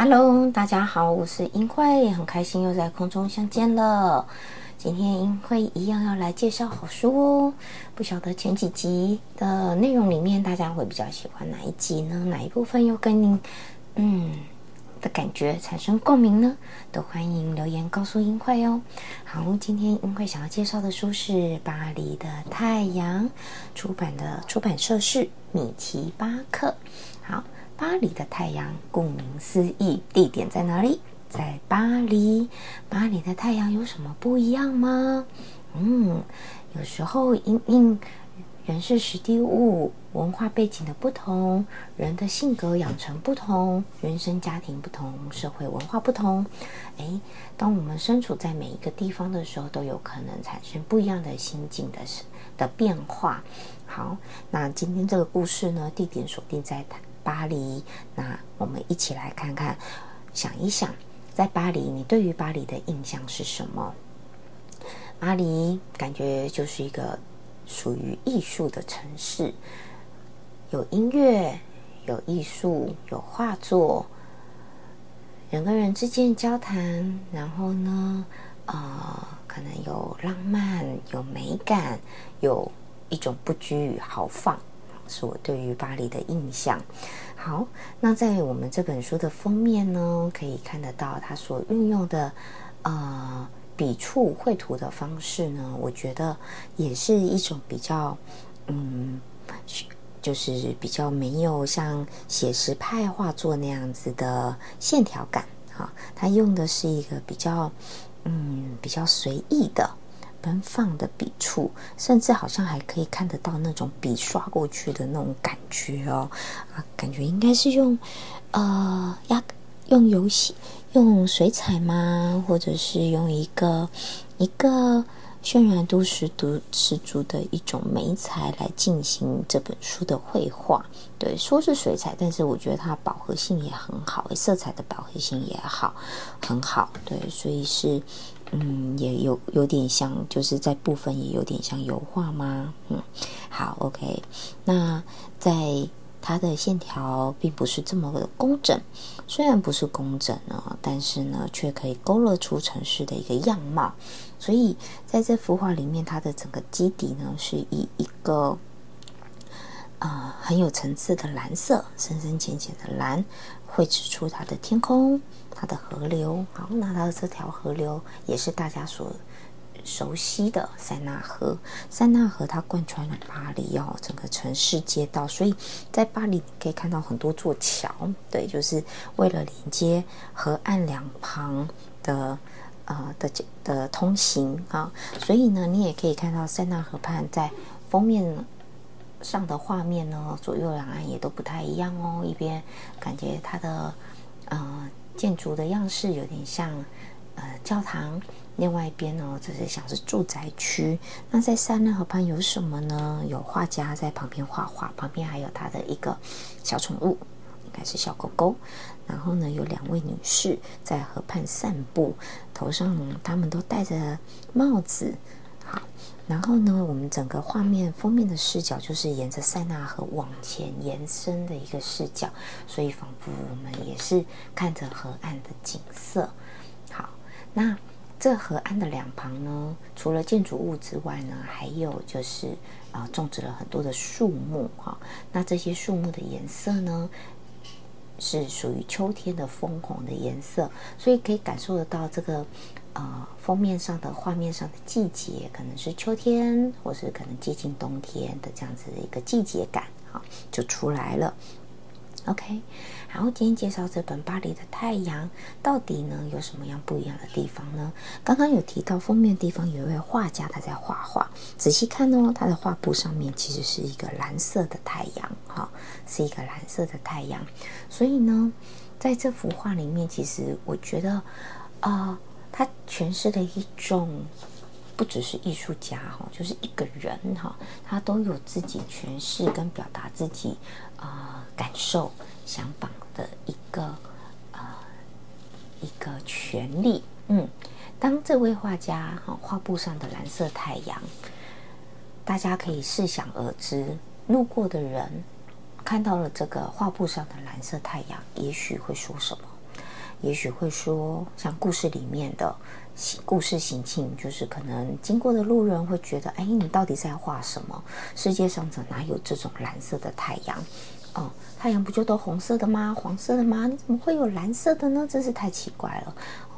Hello，大家好，我是英慧，很开心又在空中相见了。今天英慧一样要来介绍好书哦。不晓得前几集的内容里面，大家会比较喜欢哪一集呢？哪一部分又跟您嗯的感觉产生共鸣呢？都欢迎留言告诉英慧哦。好，今天英慧想要介绍的书是《巴黎的太阳》，出版的出版社是米奇巴克。好。巴黎的太阳，顾名思义，地点在哪里？在巴黎。巴黎的太阳有什么不一样吗？嗯，有时候因因人是、实地物、文化背景的不同，人的性格养成不同，原生家庭不同，社会文化不同，诶，当我们身处在每一个地方的时候，都有可能产生不一样的心境的的变化。好，那今天这个故事呢，地点锁定在台。巴黎，那我们一起来看看，想一想，在巴黎，你对于巴黎的印象是什么？巴黎感觉就是一个属于艺术的城市，有音乐，有艺术，有画作，人跟人之间交谈，然后呢，呃，可能有浪漫，有美感，有一种不拘于豪放。是我对于巴黎的印象。好，那在我们这本书的封面呢，可以看得到它所运用的呃笔触绘图的方式呢，我觉得也是一种比较嗯，就是比较没有像写实派画作那样子的线条感。哈，它用的是一个比较嗯比较随意的。奔放的笔触，甚至好像还可以看得到那种笔刷过去的那种感觉哦，啊，感觉应该是用，呃，压用油洗用水彩吗？或者是用一个一个渲染度十足十足的一种美彩来进行这本书的绘画？对，说是水彩，但是我觉得它饱和性也很好，色彩的饱和性也好，很好。对，所以是。嗯，也有有点像，就是在部分也有点像油画吗？嗯，好，OK。那在它的线条并不是这么的工整，虽然不是工整呢，但是呢，却可以勾勒出城市的一个样貌。所以在这幅画里面，它的整个基底呢，是以一个啊很有层次的蓝色，深深浅浅的蓝，绘制出它的天空。它的河流，好，那它的这条河流也是大家所熟悉的塞纳河。塞纳河它贯穿了巴黎哦，整个城市街道，所以在巴黎可以看到很多座桥，对，就是为了连接河岸两旁的呃的的通行啊。所以呢，你也可以看到塞纳河畔在封面上的画面呢，左右两岸也都不太一样哦。一边感觉它的呃。建筑的样式有点像，呃，教堂。另外一边呢，就是像是住宅区。那在塞纳河畔有什么呢？有画家在旁边画画，旁边还有他的一个小宠物，应该是小狗狗。然后呢，有两位女士在河畔散步，头上他们都戴着帽子。然后呢，我们整个画面封面的视角就是沿着塞纳河往前延伸的一个视角，所以仿佛我们也是看着河岸的景色。好，那这河岸的两旁呢，除了建筑物之外呢，还有就是啊，种植了很多的树木哈。那这些树木的颜色呢，是属于秋天的枫红的颜色，所以可以感受得到这个。呃，封面上的画面上的季节可能是秋天，或是可能接近冬天的这样子的一个季节感，哈，就出来了。OK，然后今天介绍这本《巴黎的太阳》，到底呢有什么样不一样的地方呢？刚刚有提到封面地方有一位画家他在画画，仔细看哦，他的画布上面其实是一个蓝色的太阳，哈，是一个蓝色的太阳。所以呢，在这幅画里面，其实我觉得，啊，他诠释的一种。不只是艺术家哈，就是一个人哈，他都有自己诠释跟表达自己啊感受、想法的一个啊一个权利。嗯，当这位画家哈画布上的蓝色太阳，大家可以试想而知，路过的人看到了这个画布上的蓝色太阳，也许会说什么？也许会说，像故事里面的。故事行径就是可能经过的路人会觉得，哎，你到底在画什么？世界上怎哪有这种蓝色的太阳？哦，太阳不就都红色的吗？黄色的吗？你怎么会有蓝色的呢？真是太奇怪了。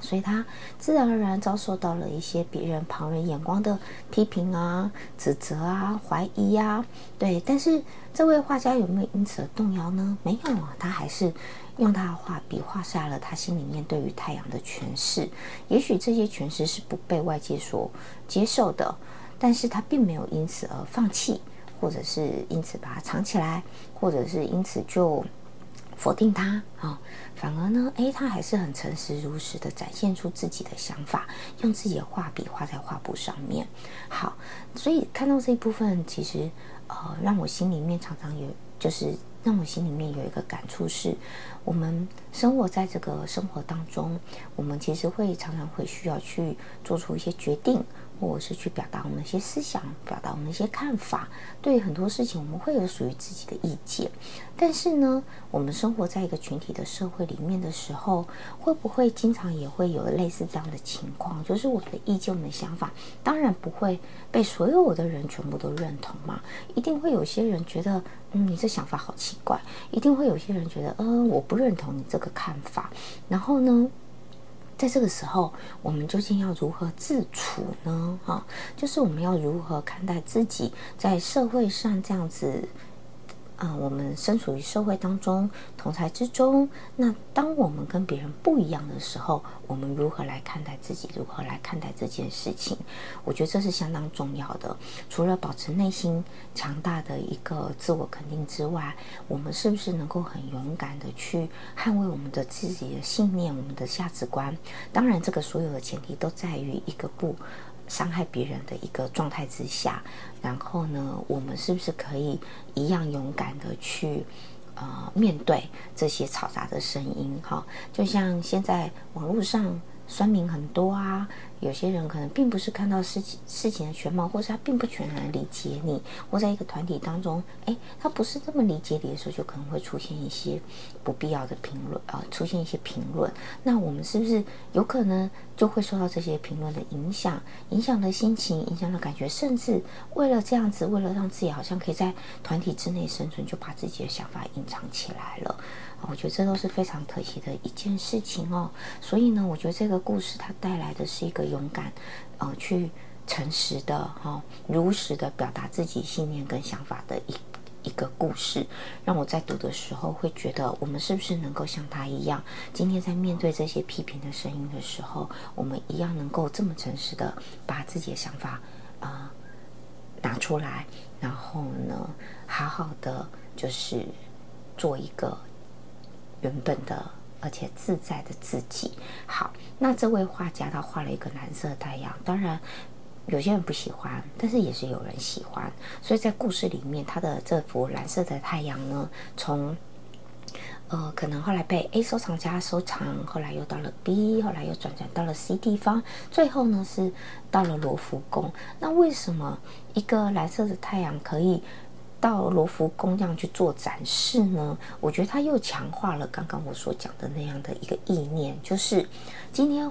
所以他自然而然遭受到了一些别人旁人眼光的批评啊、指责啊、怀疑啊。对，但是这位画家有没有因此而动摇呢？没有啊，他还是。用他的画笔画下了他心里面对于太阳的诠释，也许这些诠释是不被外界所接受的，但是他并没有因此而放弃，或者是因此把它藏起来，或者是因此就否定他啊，反而呢，诶，他还是很诚实如实的展现出自己的想法，用自己的画笔画在画布上面。好，所以看到这一部分，其实呃，让我心里面常常有就是。让我心里面有一个感触是，我们生活在这个生活当中，我们其实会常常会需要去做出一些决定。或者是去表达我们一些思想，表达我们一些看法。对于很多事情，我们会有属于自己的意见。但是呢，我们生活在一个群体的社会里面的时候，会不会经常也会有类似这样的情况？就是我们的意见、我们的想法，当然不会被所有的人全部都认同嘛。一定会有些人觉得，嗯，你这想法好奇怪。一定会有些人觉得，嗯，我不认同你这个看法。然后呢？在这个时候，我们究竟要如何自处呢？哈，就是我们要如何看待自己在社会上这样子。啊，我们身处于社会当中，同才之中。那当我们跟别人不一样的时候，我们如何来看待自己？如何来看待这件事情？我觉得这是相当重要的。除了保持内心强大的一个自我肯定之外，我们是不是能够很勇敢的去捍卫我们的自己的信念、我们的价值观？当然，这个所有的前提都在于一个不。伤害别人的一个状态之下，然后呢，我们是不是可以一样勇敢的去呃面对这些嘈杂的声音？哈，就像现在网络上酸民很多啊。有些人可能并不是看到事情事情的全貌，或是他并不全然理解你，或在一个团体当中，哎，他不是这么理解你的时候，就可能会出现一些不必要的评论啊，出现一些评论。那我们是不是有可能就会受到这些评论的影响，影响了心情，影响了感觉，甚至为了这样子，为了让自己好像可以在团体之内生存，就把自己的想法隐藏起来了。我觉得这都是非常可惜的一件事情哦。所以呢，我觉得这个故事它带来的是一个勇敢，呃，去诚实的哈，如实的表达自己信念跟想法的一一个故事，让我在读的时候会觉得，我们是不是能够像他一样，今天在面对这些批评的声音的时候，我们一样能够这么诚实的把自己的想法啊拿出来，然后呢，好好的就是做一个。原本的，而且自在的自己。好，那这位画家他画了一个蓝色太阳，当然有些人不喜欢，但是也是有人喜欢。所以在故事里面，他的这幅蓝色的太阳呢，从呃可能后来被 A 收藏家收藏，后来又到了 B，后来又转转到了 C 地方，最后呢是到了罗浮宫。那为什么一个蓝色的太阳可以？到罗浮宫这样去做展示呢？我觉得他又强化了刚刚我所讲的那样的一个意念，就是今天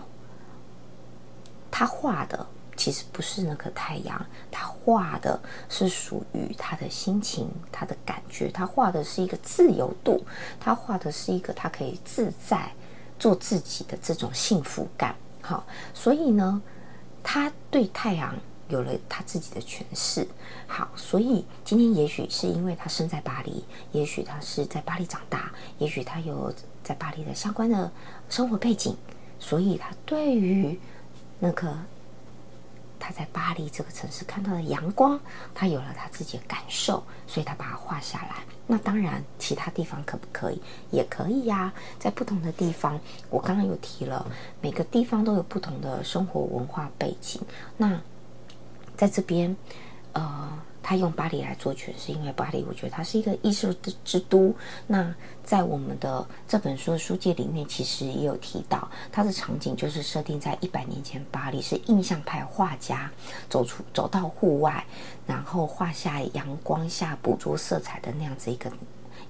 他画的其实不是那个太阳，他画的是属于他的心情、他的感觉，他画的是一个自由度，他画的是一个他可以自在做自己的这种幸福感。好，所以呢，他对太阳。有了他自己的诠释。好，所以今天也许是因为他生在巴黎，也许他是在巴黎长大，也许他有在巴黎的相关的生活背景，所以他对于那个。他在巴黎这个城市看到的阳光，他有了他自己的感受，所以他把它画下来。那当然，其他地方可不可以？也可以呀。在不同的地方，我刚刚有提了，每个地方都有不同的生活文化背景。那在这边，呃。他用巴黎来做诠释，因为巴黎，我觉得它是一个艺术的之都。那在我们的这本书的书介里面，其实也有提到，它的场景就是设定在一百年前，巴黎是印象派画家走出走到户外，然后画下阳光下捕捉色彩的那样子一个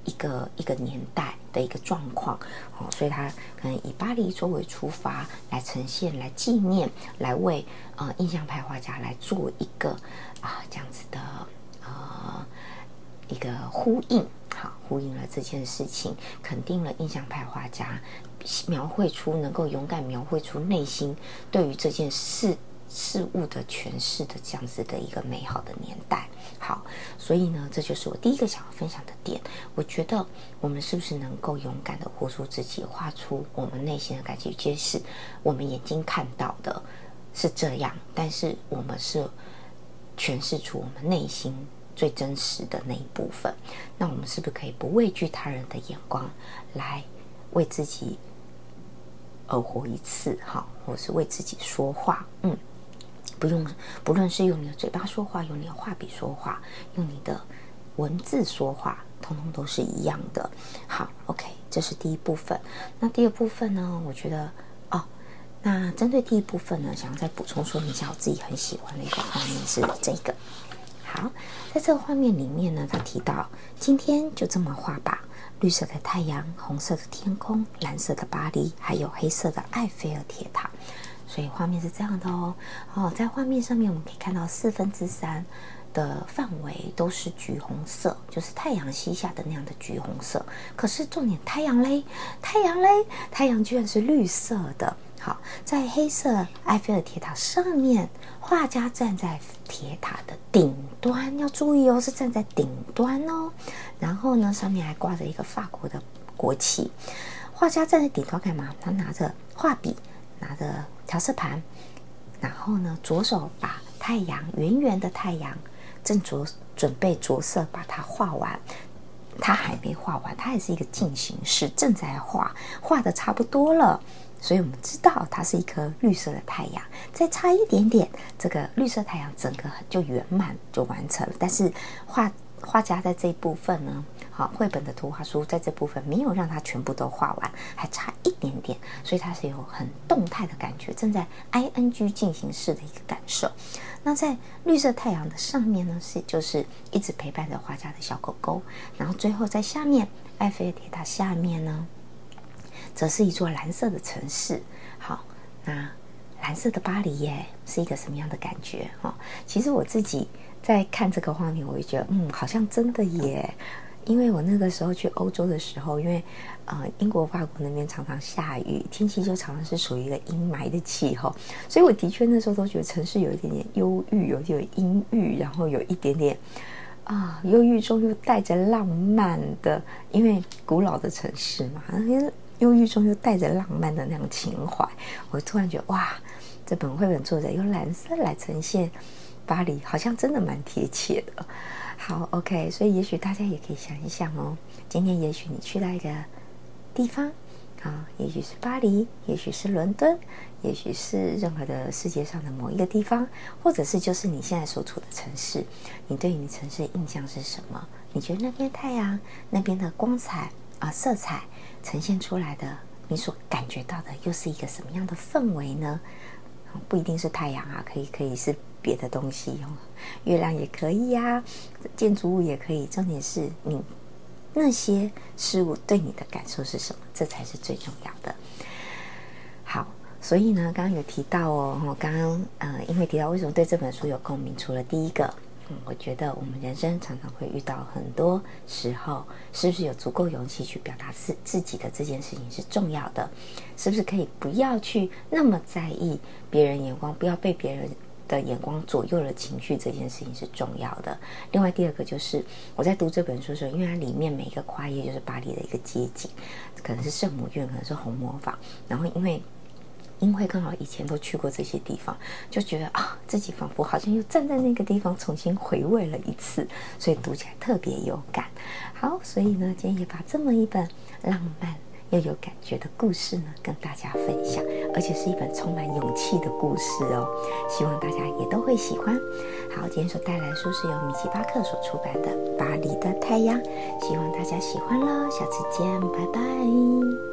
一个一个年代的一个状况。哦，所以他可能以巴黎作为出发来呈现、来纪念、来为呃印象派画家来做一个。啊，这样子的呃一个呼应，好，呼应了这件事情，肯定了印象派画家描绘出能够勇敢描绘出内心对于这件事事物的诠释的这样子的一个美好的年代。好，所以呢，这就是我第一个想要分享的点。我觉得我们是不是能够勇敢的活出自己，画出我们内心的感觉，揭示我们眼睛看到的是这样，但是我们是。诠释出我们内心最真实的那一部分，那我们是不是可以不畏惧他人的眼光，来为自己而活一次？哈，或是为自己说话？嗯，不用，不论是用你的嘴巴说话，用你的画笔说话，用你的文字说话，通通都是一样的。好，OK，这是第一部分。那第二部分呢？我觉得哦。那针对第一部分呢，想要再补充说明一下，我自己很喜欢的一个画面是这个。好，在这个画面里面呢，他提到今天就这么画吧：绿色的太阳，红色的天空，蓝色的巴黎，还有黑色的埃菲尔铁塔。所以画面是这样的哦。哦，在画面上面我们可以看到四分之三的范围都是橘红色，就是太阳西下的那样的橘红色。可是重点，太阳嘞，太阳嘞，太阳居然是绿色的。好，在黑色埃菲尔铁塔上面，画家站在铁塔的顶端，要注意哦，是站在顶端哦。然后呢，上面还挂着一个法国的国旗。画家站在顶端干嘛？他拿着画笔，拿着调色盘，然后呢，左手把太阳圆圆的太阳正着准备着色，把它画完。它还没画完，它还是一个进行式，正在画，画的差不多了。所以我们知道它是一颗绿色的太阳，再差一点点，这个绿色太阳整个就圆满就完成了。但是画画家在这一部分呢，好，绘本的图画书在这部分没有让它全部都画完，还差一点点，所以它是有很动态的感觉，正在 ing 进行式的一个感受。那在绿色太阳的上面呢，是就是一直陪伴着画家的小狗狗，然后最后在下面埃菲尔铁塔下面呢。则是一座蓝色的城市。好，那蓝色的巴黎耶，是一个什么样的感觉？哈，其实我自己在看这个画面，我就觉得，嗯，好像真的耶。因为我那个时候去欧洲的时候，因为呃，英国、法国那边常常下雨，天气就常常是属于一个阴霾的气候，所以我的确那时候都觉得城市有一点点忧郁，有点阴郁，然后有一点点啊，忧郁中又带着浪漫的，因为古老的城市嘛，忧郁中又带着浪漫的那种情怀，我突然觉得哇，这本绘本作者用蓝色来呈现巴黎，好像真的蛮贴切的。好，OK，所以也许大家也可以想一想哦，今天也许你去到一个地方啊，也许是巴黎，也许是伦敦，也许是任何的世界上的某一个地方，或者是就是你现在所处的城市，你对你城市的印象是什么？你觉得那边太阳，那边的光彩啊，色彩？呈现出来的，你所感觉到的又是一个什么样的氛围呢？不一定是太阳啊，可以可以是别的东西哦，月亮也可以呀，建筑物也可以。重点是你那些事物对你的感受是什么，这才是最重要的。好，所以呢，刚刚有提到哦，刚刚呃，因为提到为什么对这本书有共鸣，除了第一个。嗯，我觉得我们人生常常会遇到很多时候，是不是有足够勇气去表达自自己的这件事情是重要的？是不是可以不要去那么在意别人眼光，不要被别人的眼光左右了情绪，这件事情是重要的。另外，第二个就是我在读这本书的时候，因为它里面每一个跨页就是巴黎的一个街景，可能是圣母院，可能是红磨坊，然后因为。因为刚好以前都去过这些地方，就觉得啊，自己仿佛好像又站在那个地方重新回味了一次，所以读起来特别有感。好，所以呢，今天也把这么一本浪漫又有感觉的故事呢，跟大家分享，而且是一本充满勇气的故事哦。希望大家也都会喜欢。好，今天所带来的书是由米奇巴克所出版的《巴黎的太阳》，希望大家喜欢喽。下次见，拜拜。